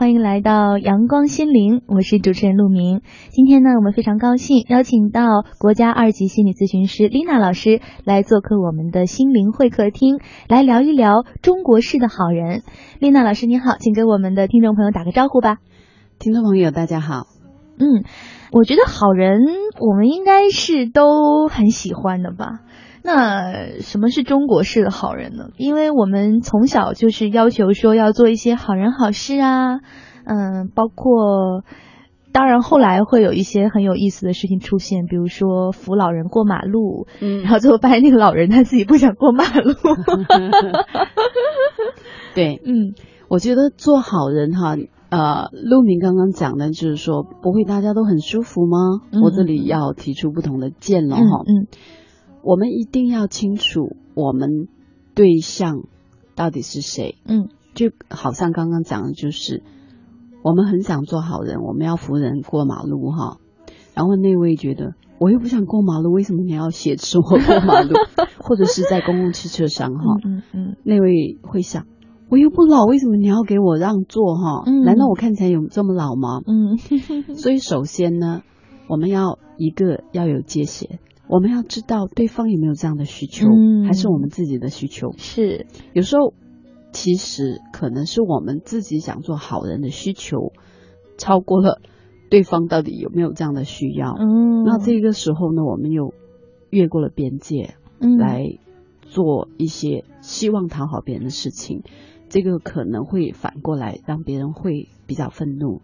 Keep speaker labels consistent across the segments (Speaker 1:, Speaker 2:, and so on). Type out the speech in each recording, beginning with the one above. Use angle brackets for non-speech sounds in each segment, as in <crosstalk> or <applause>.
Speaker 1: 欢迎来到阳光心灵，我是主持人陆明。今天呢，我们非常高兴邀请到国家二级心理咨询师丽娜老师来做客我们的心灵会客厅，来聊一聊中国式的好人。丽娜老师您好，请给我们的听众朋友打个招呼吧。
Speaker 2: 听众朋友大家好。
Speaker 1: 嗯，我觉得好人我们应该是都很喜欢的吧。那什么是中国式的好人呢？因为我们从小就是要求说要做一些好人好事啊，嗯，包括当然后来会有一些很有意思的事情出现，比如说扶老人过马路，嗯，然后最后发现那个老人他自己不想过马路。<laughs>
Speaker 2: 对，嗯，我觉得做好人哈，呃，陆明刚刚讲的就是说不会大家都很舒服吗？我这里要提出不同的见了哈，嗯。我们一定要清楚我们对象到底是谁。嗯，就好像刚刚讲的，就是我们很想做好人，我们要扶人过马路哈。然后那位觉得我又不想过马路，为什么你要挟持我过马路？<laughs> 或者是在公共汽车上哈，嗯嗯，那位会想我又不老，为什么你要给我让座哈？难道我看起来有这么老吗？嗯，所以首先呢，我们要一个要有界限。我们要知道对方有没有这样的需求，还是我们自己的需求？
Speaker 1: 是
Speaker 2: 有时候其实可能是我们自己想做好人的需求超过了对方到底有没有这样的需要。嗯，那这个时候呢，我们又越过了边界，来做一些希望讨好别人的事情，这个可能会反过来让别人会比较愤怒。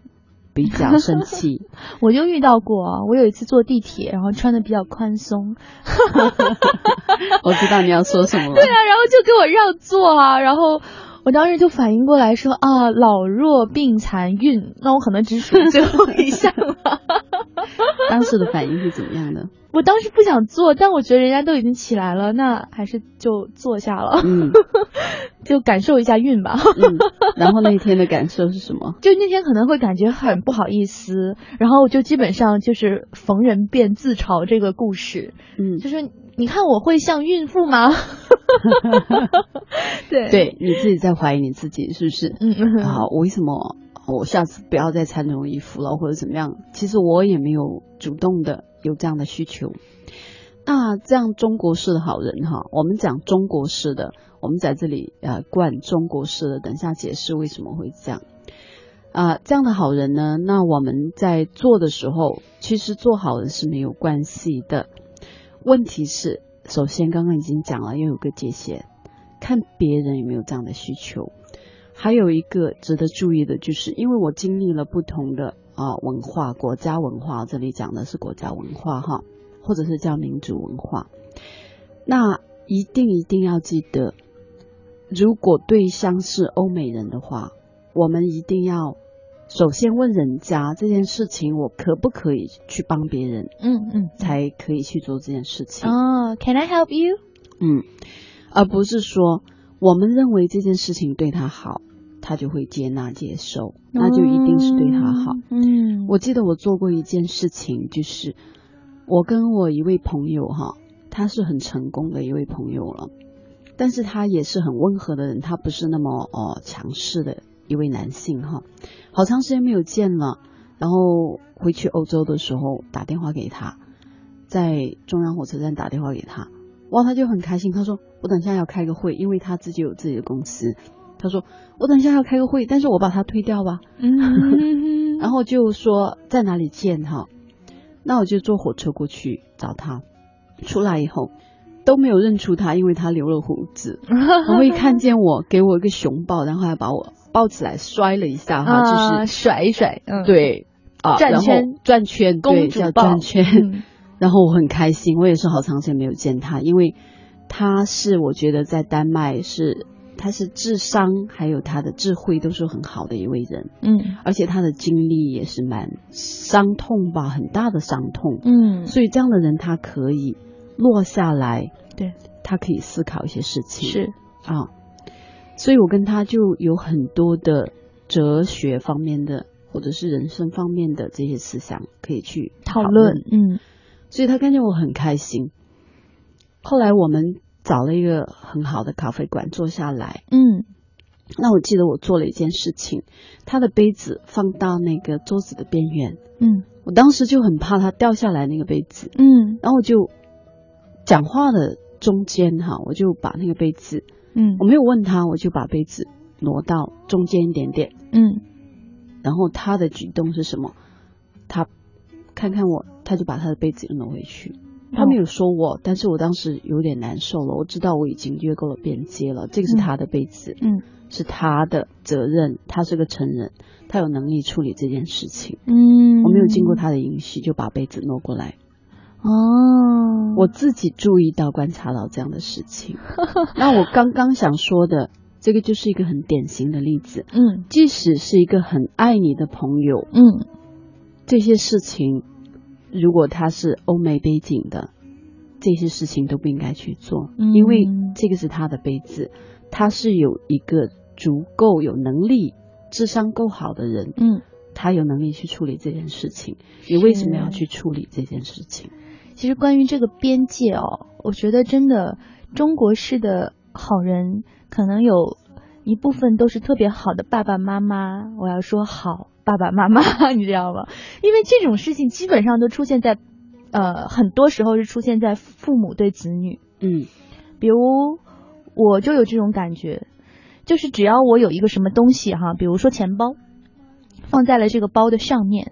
Speaker 2: 比较生气，<laughs>
Speaker 1: 我就遇到过。我有一次坐地铁，然后穿的比较宽松，<laughs>
Speaker 2: 我知道你要说什么了。
Speaker 1: 对啊，然后就给我让座啊，然后我当时就反应过来说啊，老弱病残孕，那我可能只属于最后一项了。<laughs>
Speaker 2: 当时的反应是怎么样的？
Speaker 1: 我当时不想坐，但我觉得人家都已经起来了，那还是就坐下了，嗯，<laughs> 就感受一下运吧。
Speaker 2: 嗯，然后那一天的感受是什么？<laughs>
Speaker 1: 就那天可能会感觉很不好意思，然后就基本上就是逢人便自嘲这个故事。嗯，就是你看我会像孕妇吗？<laughs> 对，
Speaker 2: 对你自己在怀疑你自己是不是？嗯，好，为什么我下次不要再穿这种衣服了，或者怎么样？其实我也没有主动的。有这样的需求，那这样中国式的好人哈，我们讲中国式的，我们在这里呃灌中国式的，等下解释为什么会这样啊，这样的好人呢，那我们在做的时候，其实做好人是没有关系的。问题是，首先刚刚已经讲了，要有个界限，看别人有没有这样的需求。还有一个值得注意的就是，因为我经历了不同的。啊，文化国家文化，这里讲的是国家文化哈，或者是叫民族文化。那一定一定要记得，如果对象是欧美人的话，我们一定要首先问人家这件事情，我可不可以去帮别人？嗯嗯，才可以去做这件事情。
Speaker 1: 哦，Can I help you？
Speaker 2: 嗯，而不是说我们认为这件事情对他好。他就会接纳接受，那就一定是对他好。嗯，我记得我做过一件事情，就是我跟我一位朋友哈，他是很成功的一位朋友了，但是他也是很温和的人，他不是那么哦强势的一位男性哈。好长时间没有见了，然后回去欧洲的时候打电话给他，在中央火车站打电话给他，哇，他就很开心，他说我等下要开个会，因为他自己有自己的公司。他说：“我等一下要开个会，但是我把他推掉吧。”嗯，<laughs> 然后就说在哪里见哈？那我就坐火车过去找他。出来以后都没有认出他，因为他留了胡子。<laughs> 然后一看见我，给我一个熊抱，然后还把我抱起来摔了一下哈，就是
Speaker 1: 甩一甩。
Speaker 2: 嗯，对啊，
Speaker 1: 转圈
Speaker 2: 转圈，
Speaker 1: 公主抱
Speaker 2: 转圈。然后我很开心，我也是好长时间没有见他，因为他是我觉得在丹麦是。他是智商还有他的智慧都是很好的一位人，嗯，而且他的经历也是蛮伤痛吧，很大的伤痛，嗯，所以这样的人他可以落下来，
Speaker 1: 对，
Speaker 2: 他可以思考一些事情，
Speaker 1: 是。
Speaker 2: 啊，所以我跟他就有很多的哲学方面的或者是人生方面的这些思想可以去讨论，嗯，所以他看见我很开心，后来我们。找了一个很好的咖啡馆坐下来，嗯，那我记得我做了一件事情，他的杯子放到那个桌子的边缘，
Speaker 1: 嗯，
Speaker 2: 我当时就很怕他掉下来那个杯子，
Speaker 1: 嗯，
Speaker 2: 然后我就讲话的中间哈，我就把那个杯子，
Speaker 1: 嗯，
Speaker 2: 我没有问他，我就把杯子挪到中间一点点，
Speaker 1: 嗯，
Speaker 2: 然后他的举动是什么？他看看我，他就把他的杯子又挪回去。他没有说我，但是我当时有点难受了。我知道我已经越过了边界了。这个是他的杯子，
Speaker 1: 嗯，
Speaker 2: 是他的责任。他是个成人，他有能力处理这件事情。
Speaker 1: 嗯，
Speaker 2: 我没有经过他的允许就把杯子挪过来。
Speaker 1: 哦，
Speaker 2: 我自己注意到、观察到这样的事情。<laughs> 那我刚刚想说的，这个就是一个很典型的例子。
Speaker 1: 嗯，
Speaker 2: 即使是一个很爱你的朋友，
Speaker 1: 嗯，
Speaker 2: 这些事情。如果他是欧美背景的，这些事情都不应该去做，因为这个是他的杯子，他是有一个足够有能力、智商够好的人，
Speaker 1: 嗯，
Speaker 2: 他有能力去处理这件事情。你为什么要去处理这件事情？
Speaker 1: 其实关于这个边界哦，我觉得真的中国式的好人，可能有一部分都是特别好的爸爸妈妈。我要说好。爸爸妈妈，<laughs> 你知道吗？因为这种事情基本上都出现在，呃，很多时候是出现在父母对子女。
Speaker 2: 嗯，
Speaker 1: 比如我就有这种感觉，就是只要我有一个什么东西哈，比如说钱包，放在了这个包的上面，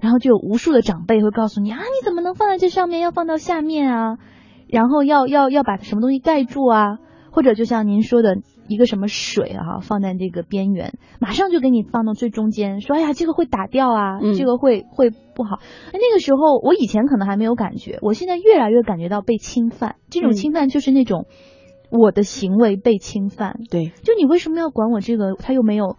Speaker 1: 然后就有无数的长辈会告诉你啊，你怎么能放在这上面，要放到下面啊？然后要要要把什么东西盖住啊？或者就像您说的。一个什么水啊，放在这个边缘，马上就给你放到最中间，说哎呀，这个会打掉啊，这个会会不好。哎，那个时候我以前可能还没有感觉，我现在越来越感觉到被侵犯。这种侵犯就是那种我的行为被侵犯。
Speaker 2: 对，
Speaker 1: 就你为什么要管我这个？他又没有，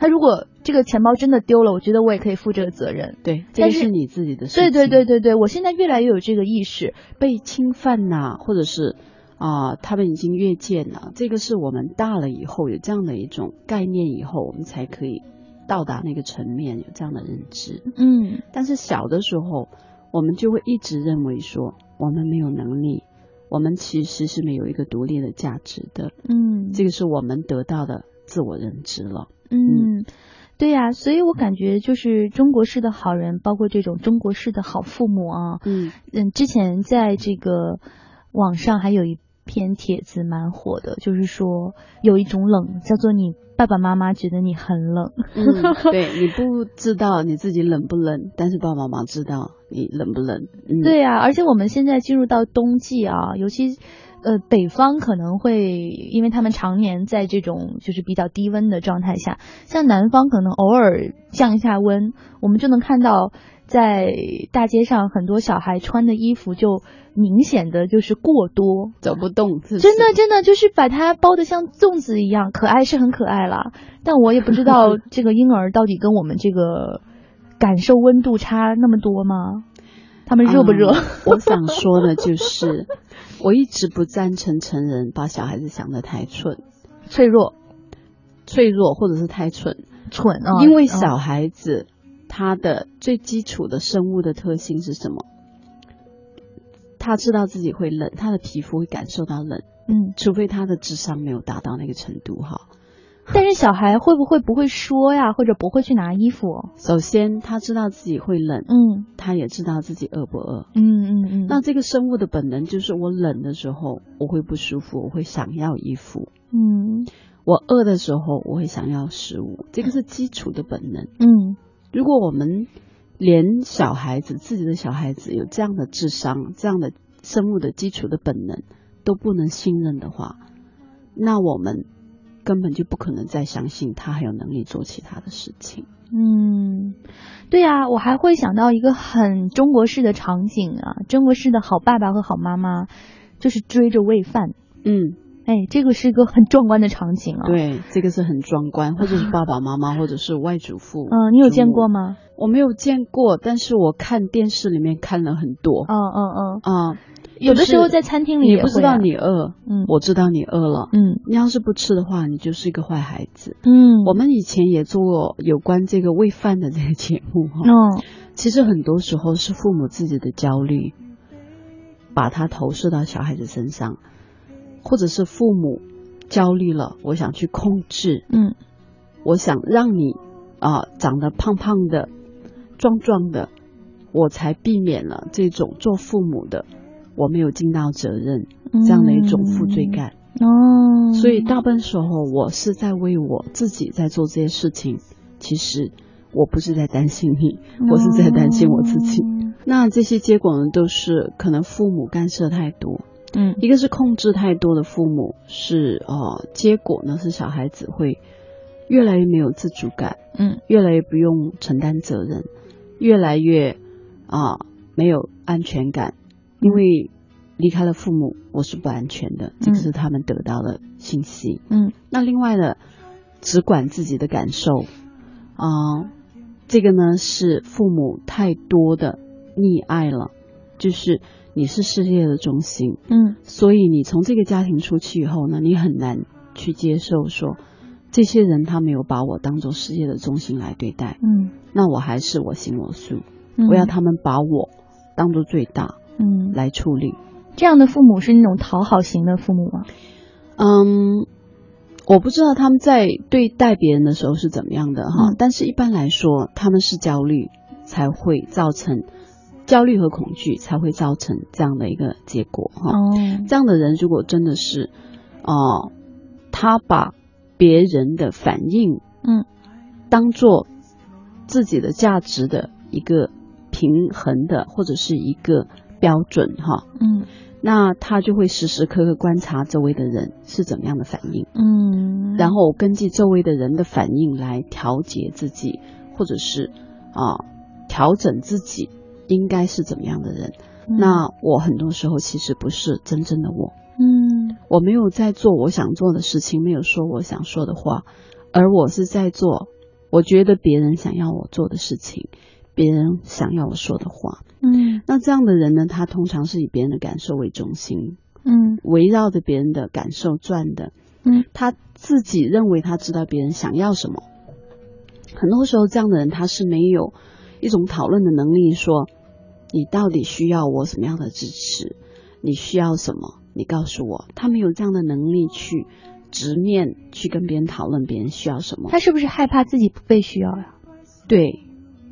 Speaker 1: 他如果这个钱包真的丢了，我觉得我也可以负这个责任。
Speaker 2: 对，这是你自己的事
Speaker 1: 情。对对对对对，我现在越来越有这个意识，
Speaker 2: 被侵犯呐，或者是。啊，他们已经越界了。这个是我们大了以后有这样的一种概念以后，我们才可以到达那个层面，有这样的认知。
Speaker 1: 嗯，
Speaker 2: 但是小的时候，我们就会一直认为说，我们没有能力，我们其实是没有一个独立的价值的。
Speaker 1: 嗯，
Speaker 2: 这个是我们得到的自我认知了。
Speaker 1: 嗯，对呀，所以我感觉就是中国式的好人，包括这种中国式的好父母啊。
Speaker 2: 嗯
Speaker 1: 嗯，之前在这个网上还有一。篇帖子蛮火的，就是说有一种冷叫做你爸爸妈妈觉得你很冷，
Speaker 2: 对你不知道你自己冷不冷，但是爸爸妈妈知道你冷不冷。
Speaker 1: 对呀，而且我们现在进入到冬季啊，尤其呃北方可能会，因为他们常年在这种就是比较低温的状态下，像南方可能偶尔降一下温，我们就能看到。在大街上，很多小孩穿的衣服就明显的就是过多，
Speaker 2: 走不动。
Speaker 1: 真的，真的就是把它包的像粽子一样，可爱是很可爱了。但我也不知道 <laughs> 这个婴儿到底跟我们这个感受温度差那么多吗？他们热不热？
Speaker 2: 我想说的就是，<laughs> 我一直不赞成成人把小孩子想得太蠢、
Speaker 1: 脆弱、
Speaker 2: 脆弱，或者是太蠢、
Speaker 1: 蠢啊，
Speaker 2: 因为小孩子。他的最基础的生物的特性是什么？他知道自己会冷，他的皮肤会感受到冷。
Speaker 1: 嗯，
Speaker 2: 除非他的智商没有达到那个程度哈。<laughs>
Speaker 1: 但是小孩会不会不会说呀，或者不会去拿衣服？
Speaker 2: 首先他知道自己会冷，
Speaker 1: 嗯，
Speaker 2: 他也知道自己饿不饿，
Speaker 1: 嗯嗯嗯。
Speaker 2: 那这个生物的本能就是我冷的时候我会不舒服，我会想要衣服。
Speaker 1: 嗯，
Speaker 2: 我饿的时候我会想要食物，这个是基础的本能。
Speaker 1: 嗯。
Speaker 2: 如果我们连小孩子自己的小孩子有这样的智商、这样的生物的基础的本能都不能信任的话，那我们根本就不可能再相信他还有能力做其他的事情。
Speaker 1: 嗯，对呀，我还会想到一个很中国式的场景啊，中国式的好爸爸和好妈妈就是追着喂饭。
Speaker 2: 嗯。
Speaker 1: 哎，这个是一个很壮观的场景啊！
Speaker 2: 对，这个是很壮观，或者是爸爸妈妈，或者是外祖父。
Speaker 1: 嗯，你有见过吗？
Speaker 2: 我没有见过，但是我看电视里面看了很多。
Speaker 1: 嗯嗯嗯
Speaker 2: 啊，
Speaker 1: 有的时候在餐厅里
Speaker 2: 也不知道你饿，
Speaker 1: 嗯，
Speaker 2: 我知道你饿了，
Speaker 1: 嗯，
Speaker 2: 你要是不吃的话，你就是一个坏孩子。
Speaker 1: 嗯，
Speaker 2: 我们以前也做过有关这个喂饭的这个节目哈。
Speaker 1: 嗯，
Speaker 2: 其实很多时候是父母自己的焦虑，把它投射到小孩子身上，或者是父母。焦虑了，我想去控制，
Speaker 1: 嗯，
Speaker 2: 我想让你啊长得胖胖的、壮壮的，我才避免了这种做父母的我没有尽到责任这样的一种负罪感。
Speaker 1: 哦，
Speaker 2: 所以大部分时候我是在为我自己在做这些事情，其实我不是在担心你，我是在担心我自己。那这些结果呢，都是可能父母干涉太多，
Speaker 1: 嗯，
Speaker 2: 一个是控制太多的父母，是呃，结果呢是小孩子会越来越没有自主感，
Speaker 1: 嗯，
Speaker 2: 越来越不用承担责任，越来越啊没有安全感，因为。离开了父母，我是不安全的，这个是他们得到的信息。
Speaker 1: 嗯，
Speaker 2: 那另外呢，只管自己的感受，啊，这个呢是父母太多的溺爱了，就是你是世界的中心，
Speaker 1: 嗯，
Speaker 2: 所以你从这个家庭出去以后呢，你很难去接受说这些人他没有把我当做世界的中心来对待，
Speaker 1: 嗯，
Speaker 2: 那我还是我行我素，我要他们把我当做最大，
Speaker 1: 嗯，
Speaker 2: 来处理。
Speaker 1: 这样的父母是那种讨好型的父母吗？
Speaker 2: 嗯，我不知道他们在对待别人的时候是怎么样的哈，但是一般来说，他们是焦虑才会造成焦虑和恐惧才会造成这样的一个结果哈。
Speaker 1: 哦，
Speaker 2: 这样的人如果真的是哦，他把别人的反应
Speaker 1: 嗯
Speaker 2: 当做自己的价值的一个平衡的或者是一个标准哈，
Speaker 1: 嗯。
Speaker 2: 那他就会时时刻刻观察周围的人是怎么样的反应，
Speaker 1: 嗯，
Speaker 2: 然后根据周围的人的反应来调节自己，或者是啊调整自己应该是怎么样的人。那我很多时候其实不是真正的我，
Speaker 1: 嗯，
Speaker 2: 我没有在做我想做的事情，没有说我想说的话，而我是在做我觉得别人想要我做的事情。别人想要我说的话，
Speaker 1: 嗯，
Speaker 2: 那这样的人呢，他通常是以别人的感受为中心，
Speaker 1: 嗯，
Speaker 2: 围绕着别人的感受转的，
Speaker 1: 嗯，
Speaker 2: 他自己认为他知道别人想要什么。很多时候，这样的人他是没有一种讨论的能力，说你到底需要我什么样的支持？你需要什么？你告诉我，他没有这样的能力去直面去跟别人讨论别人需要什么。
Speaker 1: 他是不是害怕自己不被需要呀？
Speaker 2: 对。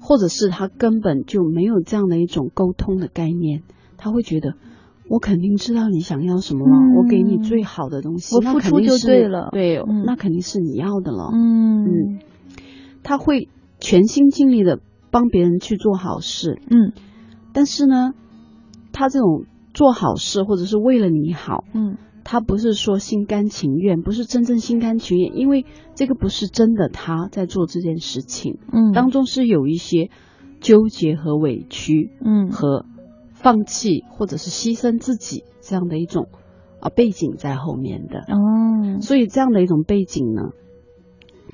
Speaker 2: 或者是他根本就没有这样的一种沟通的概念，他会觉得我肯定知道你想要什么了，我给你最好的东西，
Speaker 1: 我付出就对了，
Speaker 2: 对，那肯定是你要的了。
Speaker 1: 嗯。
Speaker 2: 嗯，他会全心尽力的帮别人去做好事，
Speaker 1: 嗯，
Speaker 2: 但是呢，他这种做好事或者是为了你好，
Speaker 1: 嗯。
Speaker 2: 他不是说心甘情愿，不是真正心甘情愿，因为这个不是真的他在做这件事情，
Speaker 1: 嗯，
Speaker 2: 当中是有一些纠结和委屈，
Speaker 1: 嗯，
Speaker 2: 和放弃或者是牺牲自己这样的一种啊背景在后面的，
Speaker 1: 哦，
Speaker 2: 所以这样的一种背景呢，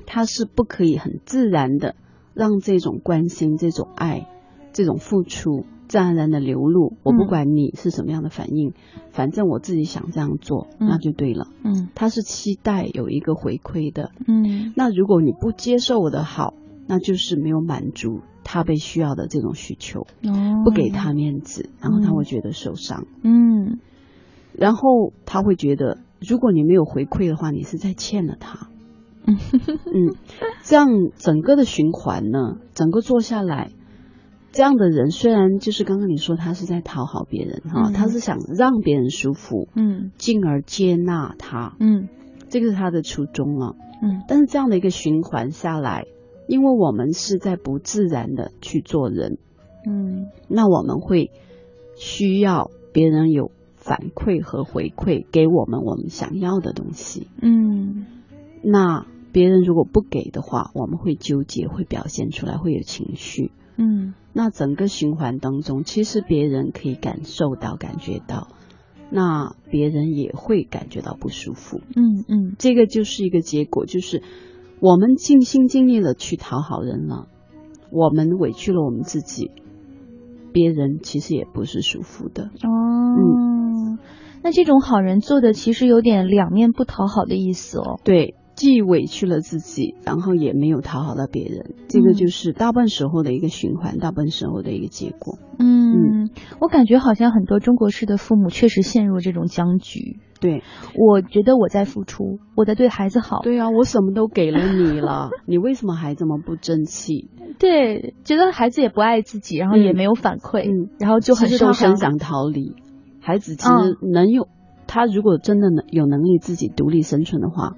Speaker 2: 他是不可以很自然的让这种关心、这种爱、这种付出。自然而然的流露，我不管你是什么样的反应，反正我自己想这样做，那就对了。
Speaker 1: 嗯，
Speaker 2: 他是期待有一个回馈的。
Speaker 1: 嗯，
Speaker 2: 那如果你不接受我的好，那就是没有满足他被需要的这种需求，
Speaker 1: 哦，
Speaker 2: 不给他面子，然后他会觉得受伤。
Speaker 1: 嗯，
Speaker 2: 然后他会觉得，如果你没有回馈的话，你是在欠了他。嗯 <laughs> 嗯，这样整个的循环呢，整个做下来。这样的人虽然就是刚刚你说他是在讨好别人哈，他是想让别人舒服，
Speaker 1: 嗯，
Speaker 2: 进而接纳他，
Speaker 1: 嗯，
Speaker 2: 这个是他的初衷啊，
Speaker 1: 嗯，
Speaker 2: 但是这样的一个循环下来，因为我们是在不自然的去做人，
Speaker 1: 嗯，
Speaker 2: 那我们会需要别人有反馈和回馈给我们我们想要的东西，
Speaker 1: 嗯，
Speaker 2: 那别人如果不给的话，我们会纠结，会表现出来，会有情绪。
Speaker 1: 嗯，
Speaker 2: 那整个循环当中，其实别人可以感受到、感觉到，那别人也会感觉到不舒服。
Speaker 1: 嗯嗯，
Speaker 2: 这个就是一个结果，就是我们尽心尽力的去讨好人了，我们委屈了我们自己，别人其实也不是舒服的。
Speaker 1: 哦，嗯，那这种好人做的其实有点两面不讨好的意思哦。
Speaker 2: 对。既委屈了自己，然后也没有讨好到别人，这个就是大部分时候的一个循环，大部分时候的一个结果。
Speaker 1: 嗯，我感觉好像很多中国式的父母确实陷入这种僵局。
Speaker 2: 对，
Speaker 1: 我觉得我在付出，我在对孩子好。
Speaker 2: 对啊，我什么都给了你了，你为什么还这么不争气？<laughs>
Speaker 1: 对，觉得孩子也不爱自己，然后也没有反馈，
Speaker 2: 嗯，
Speaker 1: 然后就很受伤，
Speaker 2: 想逃离。孩子其实能有，他如果真的能有能力自己独立生存的话，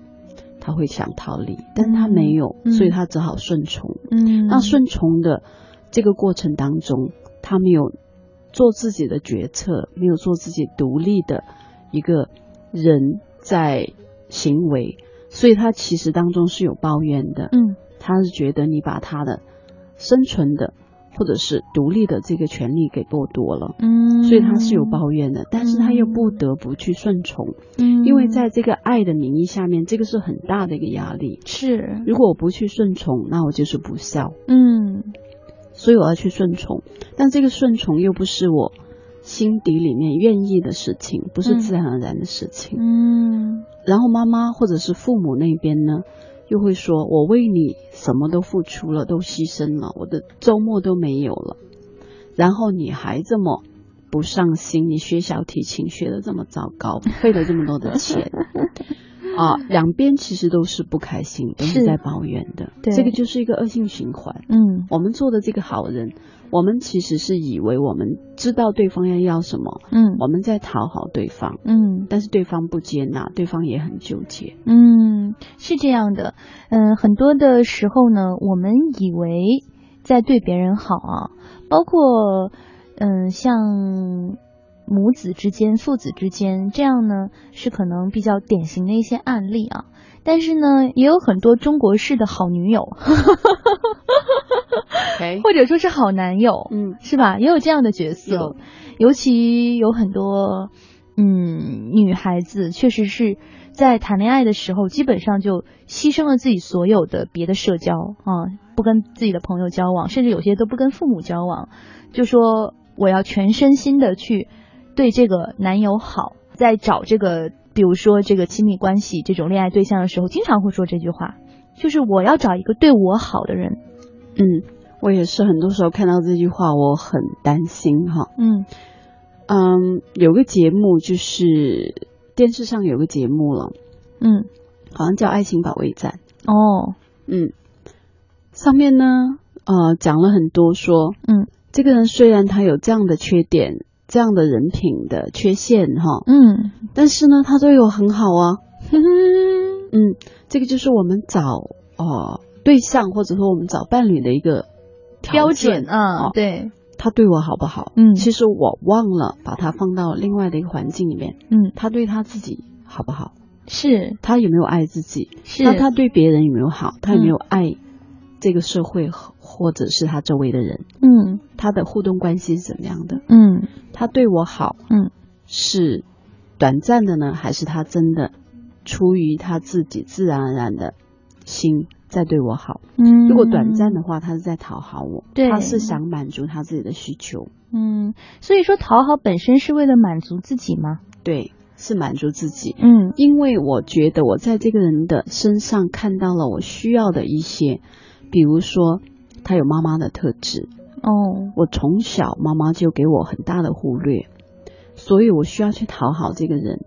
Speaker 2: 他会想逃离，但是他没有，所以他只好顺从。
Speaker 1: 嗯，
Speaker 2: 那顺从的这个过程当中，他没有做自己的决策，没有做自己独立的一个。人在行为，所以他其实当中是有抱怨的。
Speaker 1: 嗯，
Speaker 2: 他是觉得你把他的生存的或者是独立的这个权利给剥夺了。
Speaker 1: 嗯，
Speaker 2: 所以他是有抱怨的，但是他又不得不去顺从。
Speaker 1: 嗯，
Speaker 2: 因为在这个爱的名义下面，这个是很大的一个压力。
Speaker 1: 是，
Speaker 2: 如果我不去顺从，那我就是不孝。
Speaker 1: 嗯，
Speaker 2: 所以我要去顺从，但这个顺从又不是我。心底里面愿意的事情，不是自然而然的事情。
Speaker 1: 嗯，
Speaker 2: 然后妈妈或者是父母那边呢，又会说：“我为你什么都付出了，都牺牲了，我的周末都没有了，然后你还这么不上心，你学小提琴学的这么糟糕，费了这么多的钱。”啊，两边其实都是不开心，都是在抱怨的。
Speaker 1: 对，
Speaker 2: 这个就是一个恶性循环。
Speaker 1: 嗯，
Speaker 2: 我们做的这个好人，我们其实是以为我们知道对方要要什么，
Speaker 1: 嗯，
Speaker 2: 我们在讨好对方，
Speaker 1: 嗯，
Speaker 2: 但是对方不接纳，对方也很纠结。
Speaker 1: 嗯，是这样的。嗯，很多的时候呢，我们以为在对别人好啊，包括嗯，像。母子之间、父子之间，这样呢是可能比较典型的一些案例啊。但是呢，也有很多中国式的好女友，<laughs> 或者说是好男友，
Speaker 2: 嗯，
Speaker 1: 是吧？也有这样的角色。尤其有很多嗯女孩子，确实是在谈恋爱的时候，基本上就牺牲了自己所有的别的社交啊，不跟自己的朋友交往，甚至有些都不跟父母交往，就说我要全身心的去。对这个男友好，在找这个，比如说这个亲密关系这种恋爱对象的时候，经常会说这句话，就是我要找一个对我好的人。
Speaker 2: 嗯，我也是很多时候看到这句话，我很担心哈。
Speaker 1: 嗯
Speaker 2: 嗯，有个节目就是电视上有个节目了，
Speaker 1: 嗯，
Speaker 2: 好像叫《爱情保卫战》。
Speaker 1: 哦，
Speaker 2: 嗯，上面呢，呃，讲了很多说，
Speaker 1: 嗯，
Speaker 2: 这个人虽然他有这样的缺点。这样的人品的缺陷，哈，
Speaker 1: 嗯，
Speaker 2: 但是呢，他对我很好啊，<laughs> 嗯，这个就是我们找哦对象或者说我们找伴侣的一个
Speaker 1: 标准啊，对，
Speaker 2: 他对我好不好？
Speaker 1: 嗯，
Speaker 2: 其实我忘了把他放到另外的一个环境里面，
Speaker 1: 嗯，
Speaker 2: 他对他自己好不好？
Speaker 1: 是。
Speaker 2: 他有没有爱自己？
Speaker 1: 是，
Speaker 2: 那他对别人有没有好？他有没有爱这个社会或者是他周围的人？
Speaker 1: 嗯，
Speaker 2: 他的互动关系是怎么样的？
Speaker 1: 嗯。
Speaker 2: 他对我好，
Speaker 1: 嗯，
Speaker 2: 是短暂的呢，还是他真的出于他自己自然而然的心在对我好？
Speaker 1: 嗯，
Speaker 2: 如果短暂的话，他是在讨好我，
Speaker 1: 对，
Speaker 2: 他是想满足他自己的需求。
Speaker 1: 嗯，所以说讨好本身是为了满足自己吗？
Speaker 2: 对，是满足自己。
Speaker 1: 嗯，
Speaker 2: 因为我觉得我在这个人的身上看到了我需要的一些，比如说他有妈妈的特质。
Speaker 1: 哦，
Speaker 2: 我从小妈妈就给我很大的忽略，所以我需要去讨好这个人，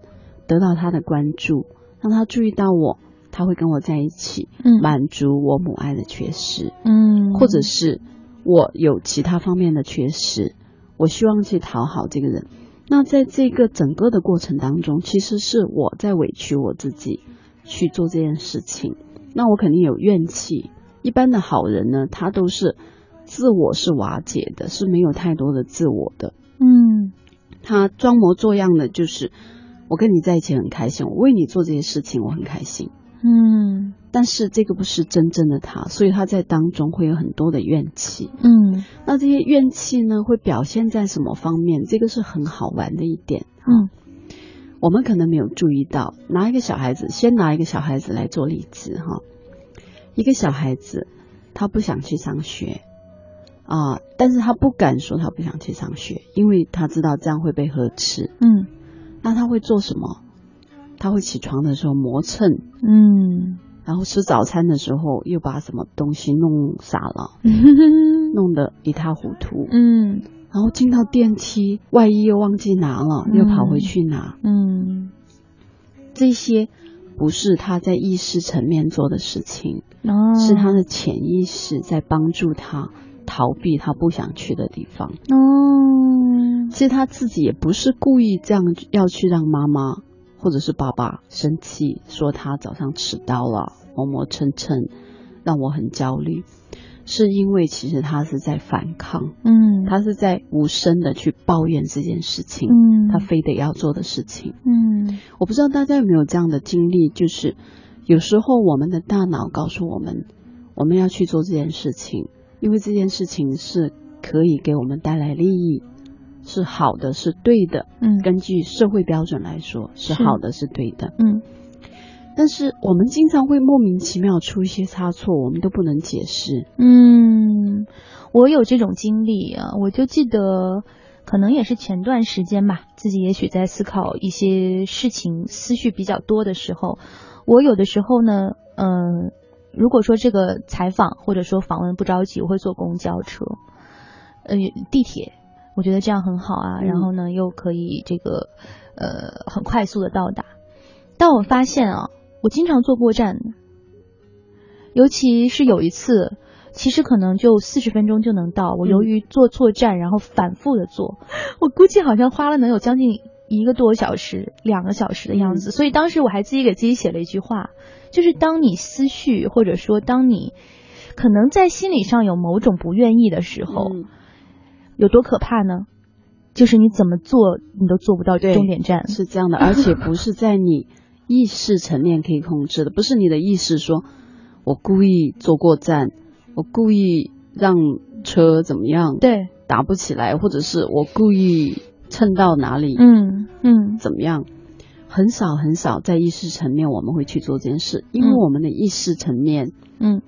Speaker 2: 得到他的关注，让他注意到我，他会跟我在一起，
Speaker 1: 嗯，
Speaker 2: 满足我母爱的缺失，
Speaker 1: 嗯，
Speaker 2: 或者是我有其他方面的缺失，我希望去讨好这个人。那在这个整个的过程当中，其实是我在委屈我自己去做这件事情，那我肯定有怨气。一般的好人呢，他都是。自我是瓦解的，是没有太多的自我的。
Speaker 1: 嗯，
Speaker 2: 他装模作样的，就是我跟你在一起很开心，我为你做这些事情我很开心。
Speaker 1: 嗯，
Speaker 2: 但是这个不是真正的他，所以他在当中会有很多的怨气。
Speaker 1: 嗯，
Speaker 2: 那这些怨气呢，会表现在什么方面？这个是很好玩的一点。
Speaker 1: 嗯，
Speaker 2: 我们可能没有注意到，拿一个小孩子，先拿一个小孩子来做例子哈。一个小孩子，他不想去上学。啊！但是他不敢说他不想去上学，因为他知道这样会被呵斥。
Speaker 1: 嗯，
Speaker 2: 那他会做什么？他会起床的时候磨蹭。
Speaker 1: 嗯，
Speaker 2: 然后吃早餐的时候又把什么东西弄洒了，<laughs> 弄得一塌糊涂。嗯，然后进到电梯，外衣又忘记拿了，又跑回去拿。嗯，这些不是他在意识层面做的事情，是他的潜意识在帮助他逃避他不想去的地方。哦，其实他自己也不是故意这样要去让妈妈。或者是爸爸生气说他早上迟到了，磨磨蹭蹭，让我很焦虑，是因为其实他是在反抗，嗯，他是在无声的去抱怨这件事情，嗯，他非得要做的事情，嗯，我不知道大家有没有这样的经历，就是有时候我们的大脑告诉我们，我们要去做这件事情，因为这件事情是可以给我们带来利益。是好的，是对的。嗯，根据社会标准来说，是好的，是对的。嗯，但是我们经常会莫名其妙出一些差错，我们都不能解释。
Speaker 1: 嗯，我有这种经历啊，我就记得，可能也是前段时间吧，自己也许在思考一些事情，思绪比较多的时候，我有的时候呢，嗯，如果说这个采访或者说访问不着急，我会坐公交车，呃，地铁。我觉得这样很好啊，然后呢，又可以这个呃很快速的到达。但我发现啊，我经常坐过站，尤其是有一次，其实可能就四十分钟就能到。我由于坐错站，然后反复的坐，<laughs> 我估计好像花了能有将近一个多小时、两个小时的样子。所以当时我还自己给自己写了一句话，就是当你思绪或者说当你可能在心理上有某种不愿意的时候。有多可怕呢？就是你怎么做，你都做不到终点站。
Speaker 2: 是这样的，而且不是在你意识层面可以控制的，不是你的意识说，我故意坐过站，我故意让车怎么样，
Speaker 1: 对，
Speaker 2: 打不起来，或者是我故意蹭到哪里，嗯嗯，怎么样？很少很少在意识层面我们会去做这件事，因为我们的意识层面，嗯。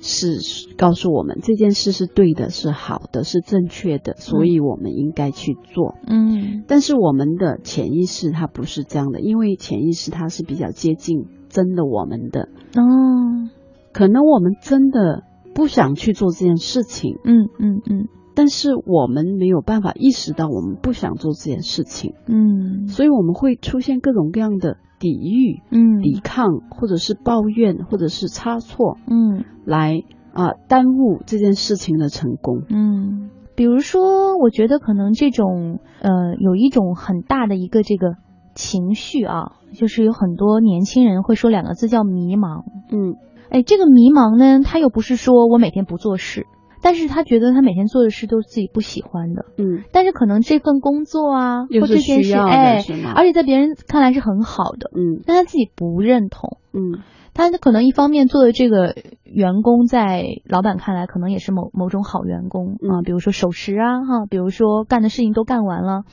Speaker 2: 是告诉我们这件事是对的，是好的，是正确的，所以我们应该去做。嗯，但是我们的潜意识它不是这样的，因为潜意识它是比较接近真的我们的。哦，可能我们真的不想去做这件事情。嗯嗯嗯，但是我们没有办法意识到我们不想做这件事情。嗯，所以我们会出现各种各样的。抵御、嗯，抵抗，或者是抱怨，或者是差错，嗯，来啊耽误这件事情的成功，
Speaker 1: 嗯，比如说，我觉得可能这种呃有一种很大的一个这个情绪啊，就是有很多年轻人会说两个字叫迷茫，嗯，哎，这个迷茫呢，他又不是说我每天不做事。但是他觉得他每天做的事都是自己不喜欢的，嗯，但是可能这份工作啊，或这件事，哎，而且在别人看来是很好的，嗯，但他自己不认同，嗯，他可能一方面做的这个员工，在老板看来可能也是某某种好员工啊，比如说守时啊，哈，比如说干的事情都干完了，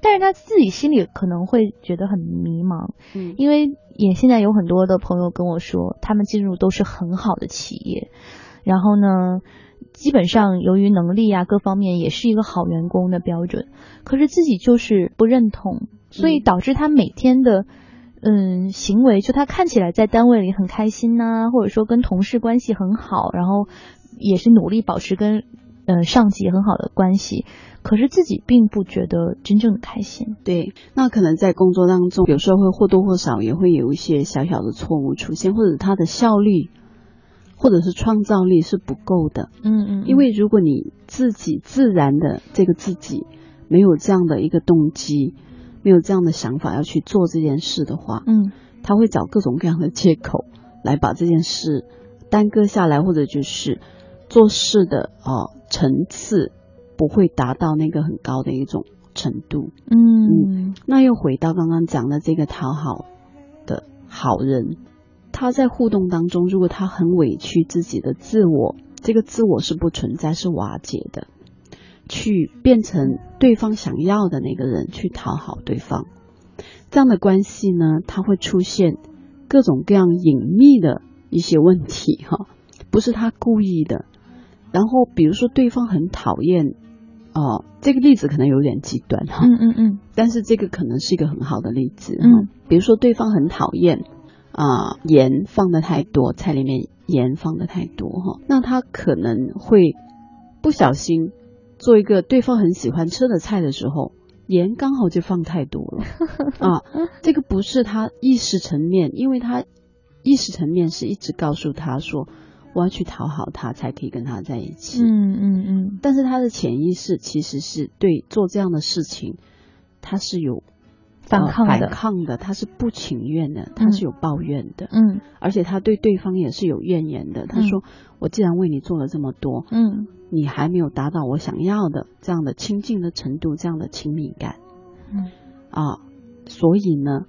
Speaker 1: 但是他自己心里可能会觉得很迷茫，嗯，因为也现在有很多的朋友跟我说，他们进入都是很好的企业，然后呢。基本上由于能力啊各方面也是一个好员工的标准，可是自己就是不认同，所以导致他每天的嗯行为，就他看起来在单位里很开心呐，或者说跟同事关系很好，然后也是努力保持跟呃上级很好的关系，可是自己并不觉得真正的开心。
Speaker 2: 对，那可能在工作当中，有时候会或多或少也会有一些小小的错误出现，或者他的效率。或者是创造力是不够的，嗯嗯，因为如果你自己自然的这个自己没有这样的一个动机，没有这样的想法要去做这件事的话，嗯，他会找各种各样的借口来把这件事耽搁下来，或者就是做事的哦层次不会达到那个很高的一种程度，嗯，那又回到刚刚讲的这个讨好的好人。他在互动当中，如果他很委屈自己的自我，这个自我是不存在，是瓦解的，去变成对方想要的那个人，去讨好对方，这样的关系呢，他会出现各种各样隐秘的一些问题，哈，不是他故意的。然后，比如说对方很讨厌，哦，这个例子可能有点极端，哈，嗯嗯嗯，但是这个可能是一个很好的例子，嗯，比如说对方很讨厌。啊盐放的太多，菜里面盐放的太多哈，那他可能会不小心做一个对方很喜欢吃的菜的时候，盐刚好就放太多了 <laughs> 啊。这个不是他意识层面，因为他意识层面是一直告诉他说。我要去讨好他，才可以跟他在一起。
Speaker 1: 嗯嗯嗯。
Speaker 2: 但是他的潜意识其实是对做这样的事情，他是有
Speaker 1: 反抗
Speaker 2: 的，反抗的，他是不情愿的，他是有抱怨的。
Speaker 1: 嗯。
Speaker 2: 而且他对对方也是有怨言的。他说：“我既然为你做了这么多，
Speaker 1: 嗯，
Speaker 2: 你还没有达到我想要的这样的亲近的程度，这样的亲密感。”
Speaker 1: 嗯。
Speaker 2: 啊，所以呢，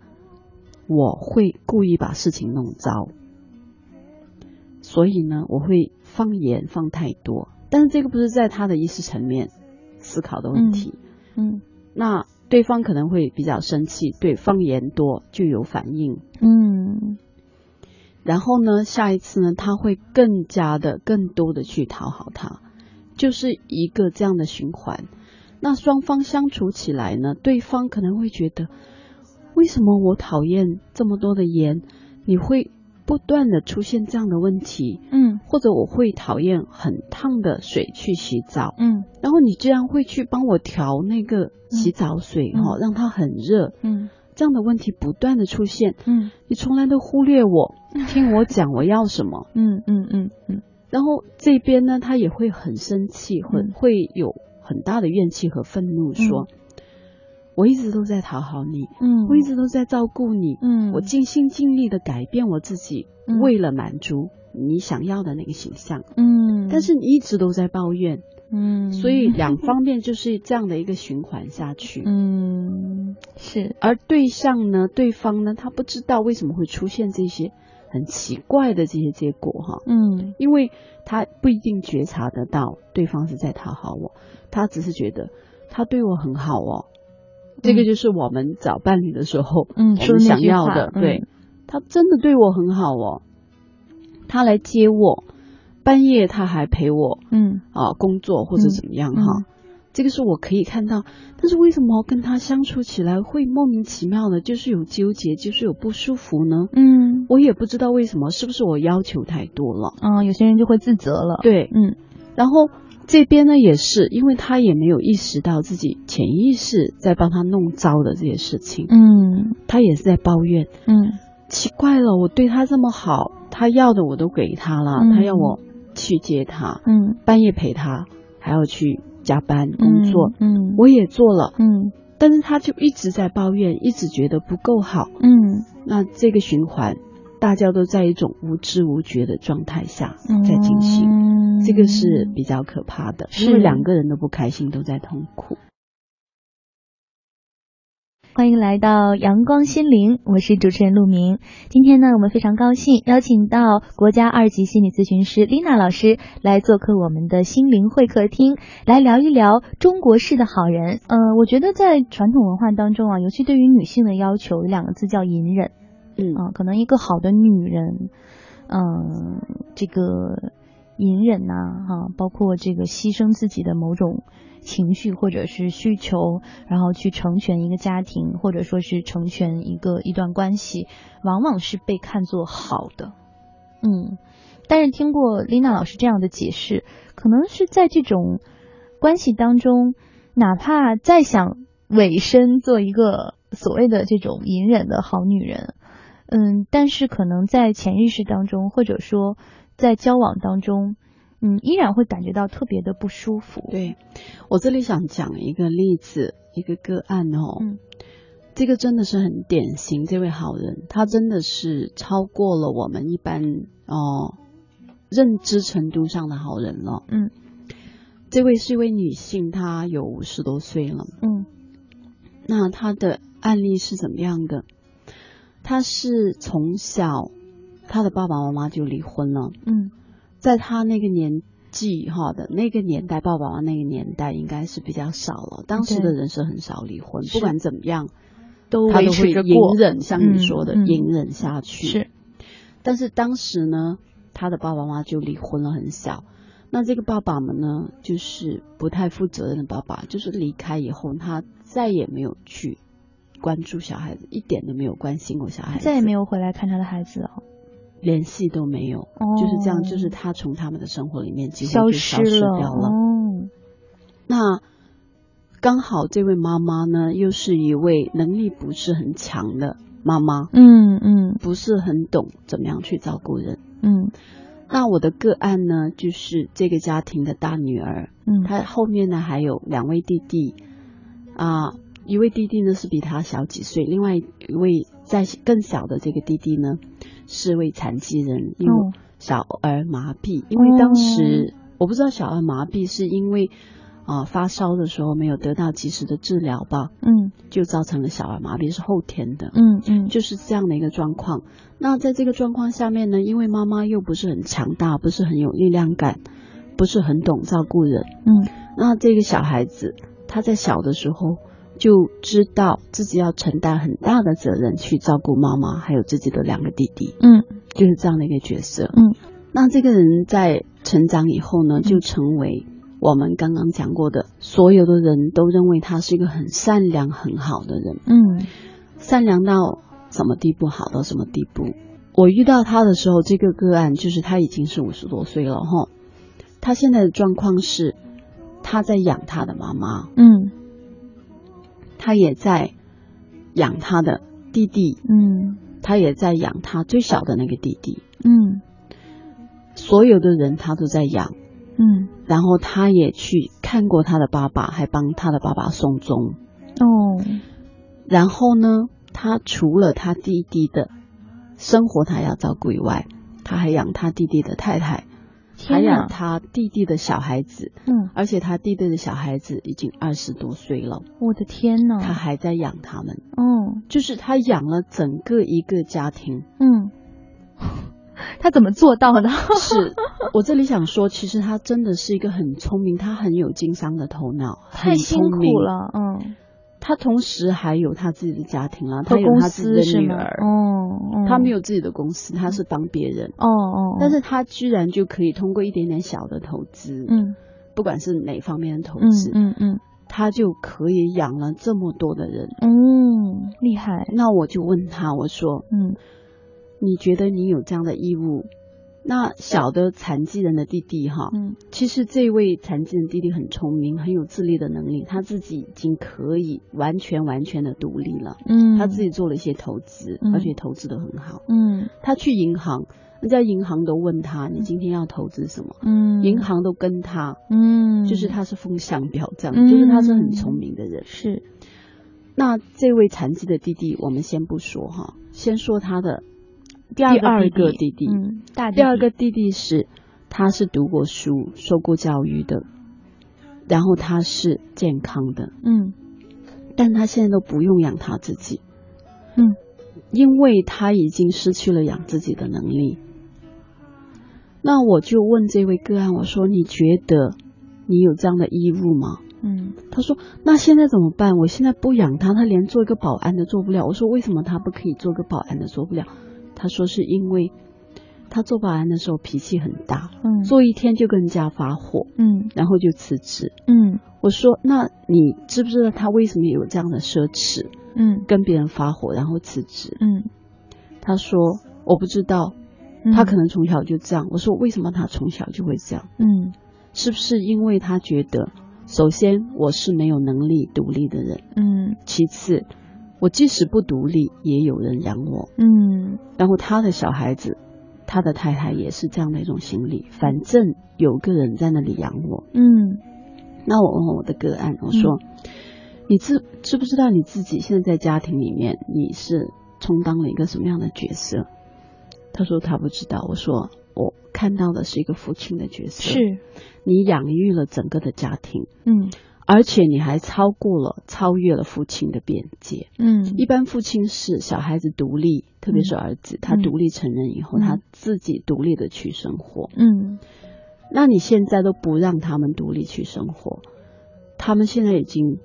Speaker 2: 我会故意把事情弄糟。所以呢，我会放盐放太多，但是这个不是在他的意识层面思考的问题。
Speaker 1: 嗯，
Speaker 2: 那对方可能会比较生气，对方言多就有反应。
Speaker 1: 嗯，
Speaker 2: 然后呢，下一次呢，他会更加的、更多的去讨好他，就是一个这样的循环。那双方相处起来呢，对方可能会觉得，为什么我讨厌这么多的盐？你会。不断的出现这样的问题，
Speaker 1: 嗯，
Speaker 2: 或者我会讨厌很烫的水去洗澡，
Speaker 1: 嗯，
Speaker 2: 然后你居然会去帮我调那个洗澡水哈，让它很热，
Speaker 1: 嗯，
Speaker 2: 这样的问题不断的出现，
Speaker 1: 嗯，
Speaker 2: 你从来都忽略我，听我讲我要什么，
Speaker 1: 嗯嗯嗯嗯，
Speaker 2: 然后这边呢，他也会很生气，会会有很大的怨气和愤怒，说。我一直都在讨好你，
Speaker 1: 嗯，
Speaker 2: 我一直都在照顾你，
Speaker 1: 嗯，
Speaker 2: 我尽心尽力的改变我自己，为了满足你想要的那个形象，
Speaker 1: 嗯，
Speaker 2: 但是你一直都在抱怨，
Speaker 1: 嗯，
Speaker 2: 所以两方面就是这样的一个循环下去，
Speaker 1: 嗯，是，
Speaker 2: 而对象呢，对方呢，他不知道为什么会出现这些很奇怪的这些结果哈，
Speaker 1: 嗯，
Speaker 2: 因为他不一定觉察得到对方是在讨好我，他只是觉得他对我很好哦。这个就是我们找伴侣的时候，
Speaker 1: 嗯，
Speaker 2: 我们想要的，对，他真的对我很好哦，他来接我，半夜他还陪我，
Speaker 1: 嗯，
Speaker 2: 啊，工作或者怎么样哈，这个是我可以看到，但是为什么跟他相处起来会莫名其妙的，就是有纠结，就是有不舒服呢？
Speaker 1: 嗯，
Speaker 2: 我也不知道为什么，是不是我要求太多了？
Speaker 1: 嗯，有些人就会自责了，
Speaker 2: 对，
Speaker 1: 嗯，
Speaker 2: 然后。这边呢也是，因为他也没有意识到自己潜意识在帮他弄糟的这些事情，
Speaker 1: 嗯，
Speaker 2: 他也是在抱怨，
Speaker 1: 嗯，
Speaker 2: 奇怪了，我对他这么好，他要的我都给他了，他要我去接他，
Speaker 1: 嗯，
Speaker 2: 半夜陪他，还要去加班工作，
Speaker 1: 嗯，
Speaker 2: 我也做了，
Speaker 1: 嗯，
Speaker 2: 但是他就一直在抱怨，一直觉得不够好，
Speaker 1: 嗯，
Speaker 2: 那这个循环。大家都在一种无知无觉的状态下在进行，这个是比较可怕的，因为两个人都不开心，都在痛苦。
Speaker 1: 欢迎来到阳光心灵，我是主持人陆明。今天呢，我们非常高兴邀请到国家二级心理咨询师丽娜老师来做客我们的心灵会客厅，来聊一聊中国式的好人。呃，我觉得在传统文化当中啊，尤其对于女性的要求，有两个字叫隐忍。
Speaker 2: 嗯
Speaker 1: 啊，可能一个好的女人，嗯，这个隐忍呐，哈，包括这个牺牲自己的某种情绪或者是需求，然后去成全一个家庭，或者说是成全一个一段关系，往往是被看作好的。嗯，但是听过丽娜老师这样的解释，可能是在这种关系当中，哪怕再想委身做一个所谓的这种隐忍的好女人。嗯，但是可能在潜意识当中，或者说在交往当中，嗯，依然会感觉到特别的不舒服。
Speaker 2: 对我这里想讲一个例子，一个个案哦，
Speaker 1: 嗯，
Speaker 2: 这个真的是很典型，这位好人，他真的是超过了我们一般哦认知程度上的好人了。
Speaker 1: 嗯，
Speaker 2: 这位是一位女性，她有五十多岁了。
Speaker 1: 嗯，
Speaker 2: 那她的案例是怎么样的？他是从小，他的爸爸妈妈就离婚了。
Speaker 1: 嗯，
Speaker 2: 在他那个年纪哈的那个年代，爸爸妈妈那个年代应该是比较少了。当时的人是很少离婚，不管怎么样，
Speaker 1: 都
Speaker 2: 他都会隐忍，像你说的隐忍下去。
Speaker 1: 是，
Speaker 2: 但是当时呢，他的爸爸妈妈就离婚了，很小。那这个爸爸们呢，就是不太负责任的爸爸，就是离开以后，他再也没有去。关注小孩子，一点都没有关心过小孩子，
Speaker 1: 再也没有回来看他的孩子哦，
Speaker 2: 联系都没有，就是这样，就是他从他们的生活里面几乎就
Speaker 1: 消
Speaker 2: 失掉了。
Speaker 1: 哦，
Speaker 2: 那刚好这位妈妈呢，又是一位能力不是很强的妈妈，
Speaker 1: 嗯嗯，
Speaker 2: 不是很懂怎么样去照顾人，
Speaker 1: 嗯。
Speaker 2: 那我的个案呢，就是这个家庭的大女儿，
Speaker 1: 嗯，
Speaker 2: 她后面呢还有两位弟弟，啊，一位弟弟呢是比他小几岁，另外一位在更小的这个弟弟呢是位残疾人，因为小儿麻痹，因为当时我不知道小儿麻痹是因为。啊，发烧的时候没有得到及时的治疗吧，
Speaker 1: 嗯，
Speaker 2: 就造成了小儿麻痹，是后天的，
Speaker 1: 嗯嗯，
Speaker 2: 就是这样的一个状况。那在这个状况下面呢，因为妈妈又不是很强大，不是很有力量感，不是很懂照顾人，
Speaker 1: 嗯，
Speaker 2: 那这个小孩子他在小的时候就知道自己要承担很大的责任去照顾妈妈，还有自己的两个弟弟，
Speaker 1: 嗯，
Speaker 2: 就是这样的一个角色，
Speaker 1: 嗯，
Speaker 2: 那这个人在成长以后呢，就成为。我们刚刚讲过的，所有的人都认为他是一个很善良、很好的人。
Speaker 1: 嗯，
Speaker 2: 善良到什么地步？好到什么地步？我遇到他的时候，这个个案就是他已经是五十多岁了哈。他现在的状况是，他在养他的妈妈。
Speaker 1: 嗯，
Speaker 2: 他也在养他的弟弟。
Speaker 1: 嗯，
Speaker 2: 他也在养他最小的那个弟弟。
Speaker 1: 嗯，
Speaker 2: 所有的人他都在养。
Speaker 1: 嗯，
Speaker 2: 然后他也去看过他的爸爸，还帮他的爸爸送终。
Speaker 1: 哦，
Speaker 2: 然后呢，他除了他弟弟的生活他要照顾以外，他还养他弟弟的太太，还养他弟弟的小孩子。
Speaker 1: 嗯，
Speaker 2: 而且他弟弟的小孩子已经二十多岁了。
Speaker 1: 我的天呐，
Speaker 2: 他还在养他们。
Speaker 1: 嗯，
Speaker 2: 就是他养了整个一个家庭。
Speaker 1: 嗯。<laughs> 他怎么做到的？
Speaker 2: 是 <laughs> 我这里想说，其实他真的是一个很聪明，他很有经商的头脑，
Speaker 1: 太辛苦了。嗯，
Speaker 2: 他同时还有他自己的家庭了，他有他自己的女儿。
Speaker 1: 哦，
Speaker 2: 他没有自己的公司，他是帮别人。
Speaker 1: 哦哦，
Speaker 2: 但是他居然就可以通过一点点小的投资，
Speaker 1: 嗯，
Speaker 2: 不管是哪方面的投资，
Speaker 1: 嗯嗯，
Speaker 2: 他就可以养了这么多的人。
Speaker 1: 嗯，厉害。
Speaker 2: 那我就问他，我说，
Speaker 1: 嗯。
Speaker 2: 你觉得你有这样的义务？那小的残疾人的弟弟哈，
Speaker 1: 嗯，
Speaker 2: 其实这位残疾人弟弟很聪明，很有自立的能力，他自己已经可以完全完全的独立了，
Speaker 1: 嗯，
Speaker 2: 他自己做了一些投资，而且投资的很好，
Speaker 1: 嗯，
Speaker 2: 他去银行，人家银行都问他，你今天要投资什么？
Speaker 1: 嗯，
Speaker 2: 银行都跟他，
Speaker 1: 嗯，
Speaker 2: 就是他是风向标这样，就是他是很聪明的人，
Speaker 1: 是。
Speaker 2: 那这位残疾的弟弟，我们先不说哈，先说他的。
Speaker 1: 第二
Speaker 2: 个弟弟，
Speaker 1: 嗯，大
Speaker 2: 第二个弟弟是，他是读过书、受过教育的，然后他是健康的，
Speaker 1: 嗯，
Speaker 2: 但他现在都不用养他自己，
Speaker 1: 嗯，
Speaker 2: 因为他已经失去了养自己的能力。那我就问这位个案，我说：“你觉得你有这样的义务吗？”
Speaker 1: 嗯，
Speaker 2: 他说：“那现在怎么办？我现在不养他，他连做一个保安的做不了。”我说：“为什么他不可以做个保安的做不了？”他说是因为他做保安的时候脾气很大，
Speaker 1: 嗯，
Speaker 2: 做一天就跟人家发火，
Speaker 1: 嗯，
Speaker 2: 然后就辞职，
Speaker 1: 嗯。
Speaker 2: 我说那你知不知道他为什么有这样的奢侈？
Speaker 1: 嗯，
Speaker 2: 跟别人发火然后辞职，
Speaker 1: 嗯。
Speaker 2: 他说我不知道，他可能从小就这样。我说为什么他从小就会这样？
Speaker 1: 嗯，
Speaker 2: 是不是因为他觉得首先我是没有能力独立的人，
Speaker 1: 嗯，
Speaker 2: 其次。我即使不独立，也有人养我。
Speaker 1: 嗯，
Speaker 2: 然后他的小孩子，他的太太也是这样的一种心理，反正有个人在那里养我。
Speaker 1: 嗯，
Speaker 2: 那我问我的个案，我说，你知知不知道你自己现在在家庭里面你是充当了一个什么样的角色？他说他不知道。我说我看到的是一个父亲的角色，
Speaker 1: 是
Speaker 2: 你养育了整个的家庭。
Speaker 1: 嗯。
Speaker 2: 而且你还超过了、超越了父亲的边界。
Speaker 1: 嗯，
Speaker 2: 一般父亲是小孩子独立，特别是儿子，他独立成人以后，他自己独立的去生活。
Speaker 1: 嗯，
Speaker 2: 那你现在都不让他们独立去生活，他们现在已经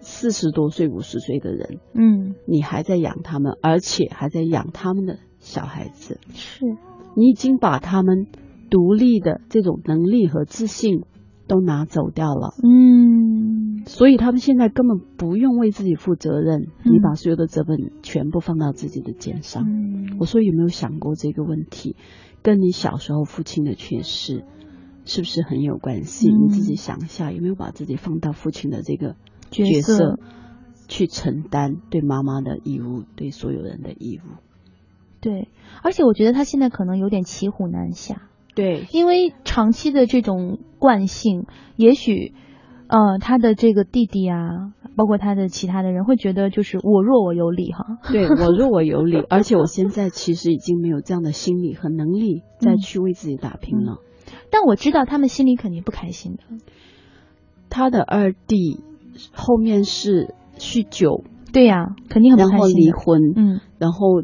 Speaker 2: 四十多岁、五十岁的人，
Speaker 1: 嗯，
Speaker 2: 你还在养他们，而且还在养他们的小孩子。
Speaker 1: 是，
Speaker 2: 你已经把他们独立的这种能力和自信。都拿走掉了，
Speaker 1: 嗯，
Speaker 2: 所以他们现在根本不用为自己负责任，你把所有的责任全部放到自己的肩上。我说有没有想过这个问题，跟你小时候父亲的缺失是不是很有关系？你自己想一下，有没有把自己放到父亲的这个角色去承担对妈妈的义务，对所有人的义务？
Speaker 1: 对，而且我觉得他现在可能有点骑虎难下。
Speaker 2: 对，
Speaker 1: 因为长期的这种惯性，也许，呃，他的这个弟弟啊，包括他的其他的人会觉得，就是我弱我有理哈。
Speaker 2: 对我弱我有理，<laughs> 而且我现在其实已经没有这样的心理和能力再去为自己打拼了。
Speaker 1: 但我知道他们心里肯定不开心的。
Speaker 2: 他的二弟后面是酗酒，
Speaker 1: 对呀，肯定很不开心。
Speaker 2: 然后离婚，嗯，然后。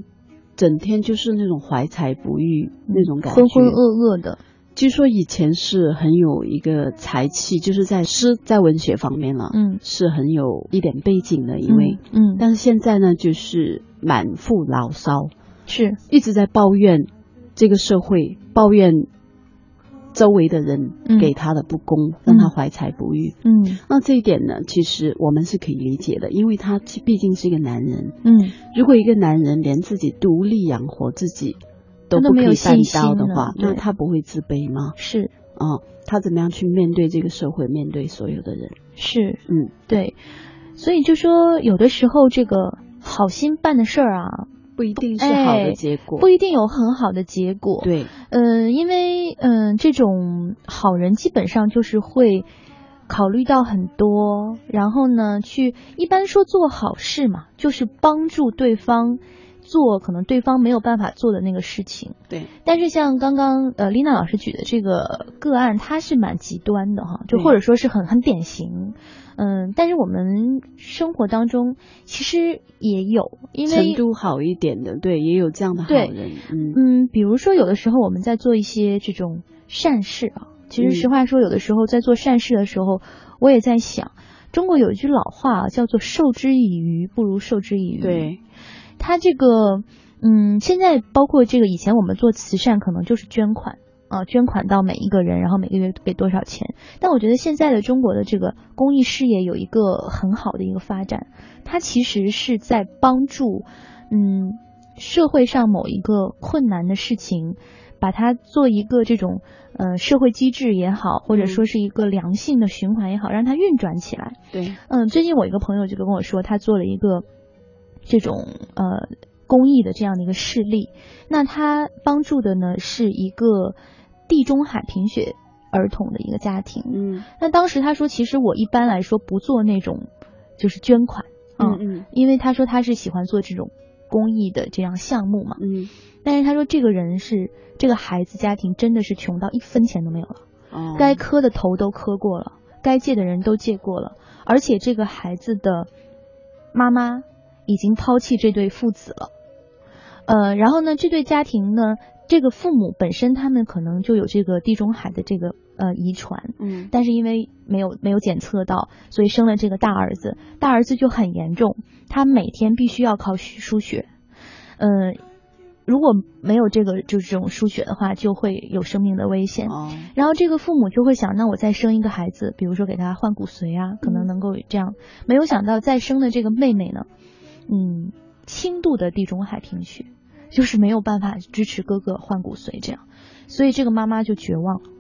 Speaker 2: 整天就是那种怀才不遇那种感觉，
Speaker 1: 浑浑噩噩的。
Speaker 2: 据说以前是很有一个才气，就是在诗在文学方面了，嗯，是很有一点背景的一位，嗯。但是现在呢，就是满腹牢骚，
Speaker 1: 是
Speaker 2: 一直在抱怨这个社会，抱怨。周围的人给他的不公，让他怀才不遇。嗯，那这一点呢，其实我们是可以理解的，因为他毕竟是一个男人。嗯，如果一个男人连自己独立养活自己都不可以办到的话，那他不会自卑吗？
Speaker 1: 是
Speaker 2: 啊，他怎么样去面对这个社会，面对所有的人？
Speaker 1: 是，嗯，对。所以就说，有的时候这个好心办的事儿啊。
Speaker 2: 不一定是好的结果，
Speaker 1: 不一定有很好的结果。
Speaker 2: 对，
Speaker 1: 嗯，因为嗯，这种好人基本上就是会考虑到很多，然后呢，去一般说做好事嘛，就是帮助对方做可能对方没有办法做的那个事情。
Speaker 2: 对，
Speaker 1: 但是像刚刚呃丽娜老师举的这个个案，它是蛮极端的哈，就或者说是很很典型。嗯，但是我们生活当中其实也有，因为
Speaker 2: 程度好一点的，对，也有这样的好人。
Speaker 1: 嗯嗯，比如说有的时候我们在做一些这种善事啊，其实实话说，有的时候在做善事的时候，我也在想，中国有一句老话叫做“授之以鱼，不如授之以渔”。
Speaker 2: 对，
Speaker 1: 他这个，嗯，现在包括这个以前我们做慈善，可能就是捐款。啊，捐款到每一个人，然后每个月给多少钱？但我觉得现在的中国的这个公益事业有一个很好的一个发展，它其实是在帮助，嗯，社会上某一个困难的事情，把它做一个这种呃社会机制也好，或者说是一个良性的循环也好，让它运转起来。
Speaker 2: 对，
Speaker 1: 嗯，最近我一个朋友就跟我说，他做了一个这种呃公益的这样的一个事例，那他帮助的呢是一个。地中海贫血儿童的一个家庭，嗯，那当时他说，其实我一般来说不做那种就是捐款，嗯嗯，因为他说他是喜欢做这种公益的这样项目嘛，嗯，但是他说这个人是这个孩子家庭真的是穷到一分钱都没有了，哦，该磕的头都磕过了，该借的人都借过了，而且这个孩子的妈妈已经抛弃这对父子了，呃，然后呢，这对家庭呢。这个父母本身他们可能就有这个地中海的这个呃遗传，嗯，但是因为没有没有检测到，所以生了这个大儿子，大儿子就很严重，他每天必须要靠输血，嗯，如果没有这个就是这种输血的话，就会有生命的危险。哦，然后这个父母就会想，那我再生一个孩子，比如说给他换骨髓啊，可能能够这样，没有想到再生的这个妹妹呢，嗯，轻度的地中海贫血。就是没有办法支持哥哥换骨髓这样，所以这个妈妈就绝望了，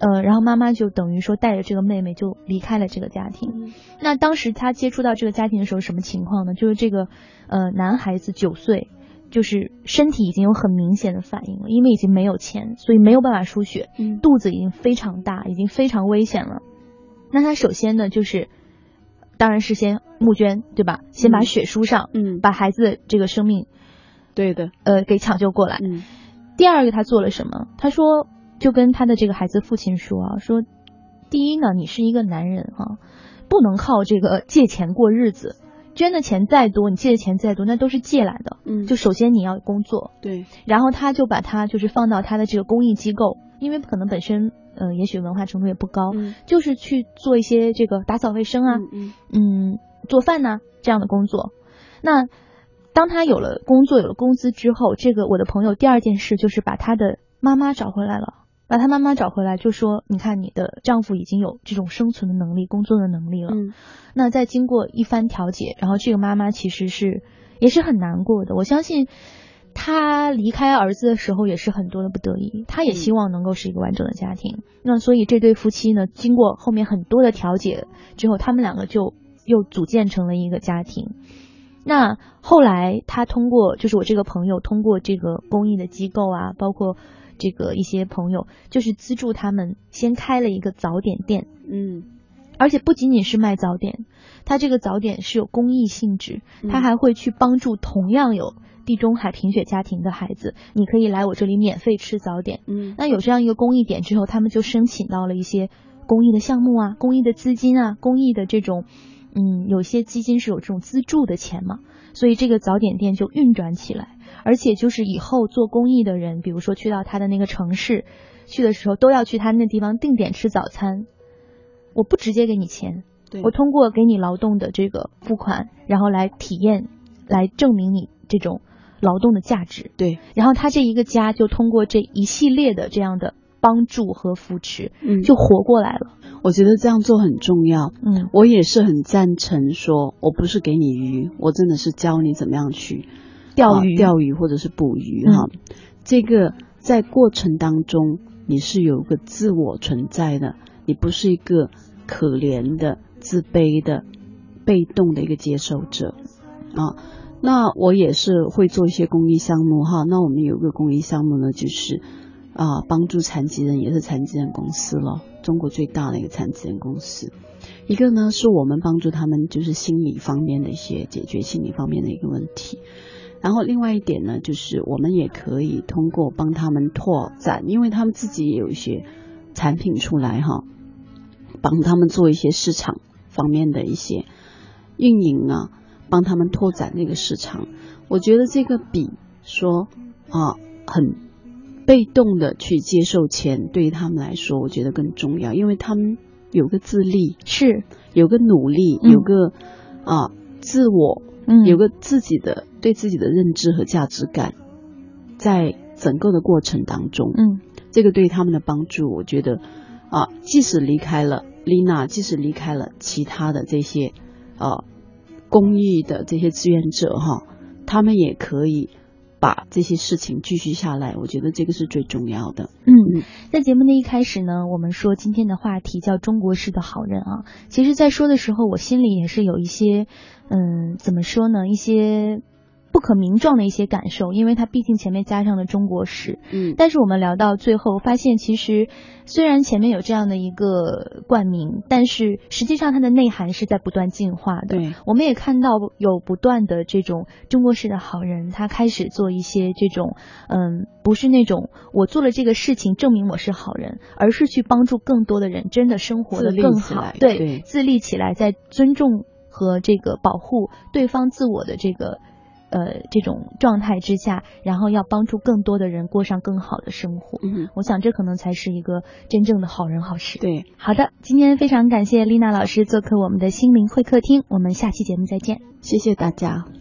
Speaker 1: 呃，然后妈妈就等于说带着这个妹妹就离开了这个家庭。那当时她接触到这个家庭的时候什么情况呢？就是这个呃男孩子九岁，就是身体已经有很明显的反应了，因为已经没有钱，所以没有办法输血，肚子已经非常大，已经非常危险了。那他首先呢就是，当然是先募捐对吧？先把血输上，嗯，把孩子的这个生命。
Speaker 2: 对的，
Speaker 1: 呃，给抢救过来。嗯，第二个他做了什么？他说，就跟他的这个孩子父亲说啊，说，第一呢，你是一个男人哈，不能靠这个借钱过日子，捐的钱再多，你借的钱再多，那都是借来的。嗯，就首先你要工作。
Speaker 2: 对。
Speaker 1: 然后他就把他就是放到他的这个公益机构，因为可能本身呃也许文化程度也不高，就是去做一些这个打扫卫生啊，嗯嗯，做饭呐这样的工作。那。当他有了工作、有了工资之后，这个我的朋友第二件事就是把他的妈妈找回来了，把他妈妈找回来，就说：“你看，你的丈夫已经有这种生存的能力、工作的能力了。”
Speaker 2: 嗯，
Speaker 1: 那在经过一番调解，然后这个妈妈其实是也是很难过的。我相信她离开儿子的时候也是很多的不得已，她也希望能够是一个完整的家庭。那所以这对夫妻呢，经过后面很多的调解之后，他们两个就又组建成了一个家庭。那后来，他通过就是我这个朋友通过这个公益的机构啊，包括这个一些朋友，就是资助他们先开了一个早点店，
Speaker 2: 嗯，
Speaker 1: 而且不仅仅是卖早点，他这个早点是有公益性质，他还会去帮助同样有地中海贫血家庭的孩子，你可以来我这里免费吃早点，
Speaker 2: 嗯，
Speaker 1: 那有这样一个公益点之后，他们就申请到了一些公益的项目啊，公益的资金啊，公益的这种。嗯，有些基金是有这种资助的钱嘛，所以这个早点店就运转起来，而且就是以后做公益的人，比如说去到他的那个城市，去的时候都要去他那地方定点吃早餐。我不直接给你钱，我通过给你劳动的这个付款，然后来体验，来证明你这种劳动的价值。
Speaker 2: 对，
Speaker 1: 然后他这一个家就通过这一系列的这样的。帮助和扶持，
Speaker 2: 嗯，
Speaker 1: 就活过来了。
Speaker 2: 我觉得这样做很重要，
Speaker 1: 嗯，
Speaker 2: 我也是很赞成。说我不是给你鱼，我真的是教你怎么样去
Speaker 1: 钓鱼、
Speaker 2: 钓鱼或者是捕鱼哈。这个在过程当中，你是有一个自我存在的，你不是一个可怜的、自卑的、被动的一个接受者啊。那我也是会做一些公益项目哈。那我们有个公益项目呢，就是。啊，帮助残疾人也是残疾人公司了，中国最大的一个残疾人公司。一个呢，是我们帮助他们就是心理方面的一些解决心理方面的一个问题。然后另外一点呢，就是我们也可以通过帮他们拓展，因为他们自己也有一些产品出来哈，帮他们做一些市场方面的一些运营啊，帮他们拓展那个市场。我觉得这个比说啊很。被动的去接受钱，对于他们来说，我觉得更重要，因为他们有个自立，
Speaker 1: 是。
Speaker 2: 有个努力，有个啊自我，
Speaker 1: 嗯，
Speaker 2: 有个自己的对自己的认知和价值感，在整个的过程当中，
Speaker 1: 嗯，
Speaker 2: 这个对他们的帮助，我觉得啊，即使离开了丽娜，即使离开了其他的这些啊公益的这些志愿者哈，他们也可以。把这些事情继续下来，我觉得这个是最重要的。
Speaker 1: 嗯，在节目的一开始呢，我们说今天的话题叫中国式的好人啊。其实，在说的时候，我心里也是有一些，嗯，怎么说呢？一些。不可名状的一些感受，因为它毕竟前面加上了中国史。
Speaker 2: 嗯，
Speaker 1: 但是我们聊到最后，发现其实虽然前面有这样的一个冠名，但是实际上它的内涵是在不断进化的。
Speaker 2: 对，
Speaker 1: 我们也看到有不断的这种中国式的好人，他开始做一些这种，嗯，不是那种我做了这个事情证明我是好人，而是去帮助更多的人真的生活的更好，
Speaker 2: 对，
Speaker 1: 自立起来，在尊重和这个保护对方自我的这个。呃，这种状态之下，然后要帮助更多的人过上更好的生活。
Speaker 2: 嗯，
Speaker 1: 我想这可能才是一个真正的好人好事。
Speaker 2: 对，
Speaker 1: 好的，今天非常感谢丽娜老师做客我们的心灵会客厅，我们下期节目再见，
Speaker 2: 谢谢大家。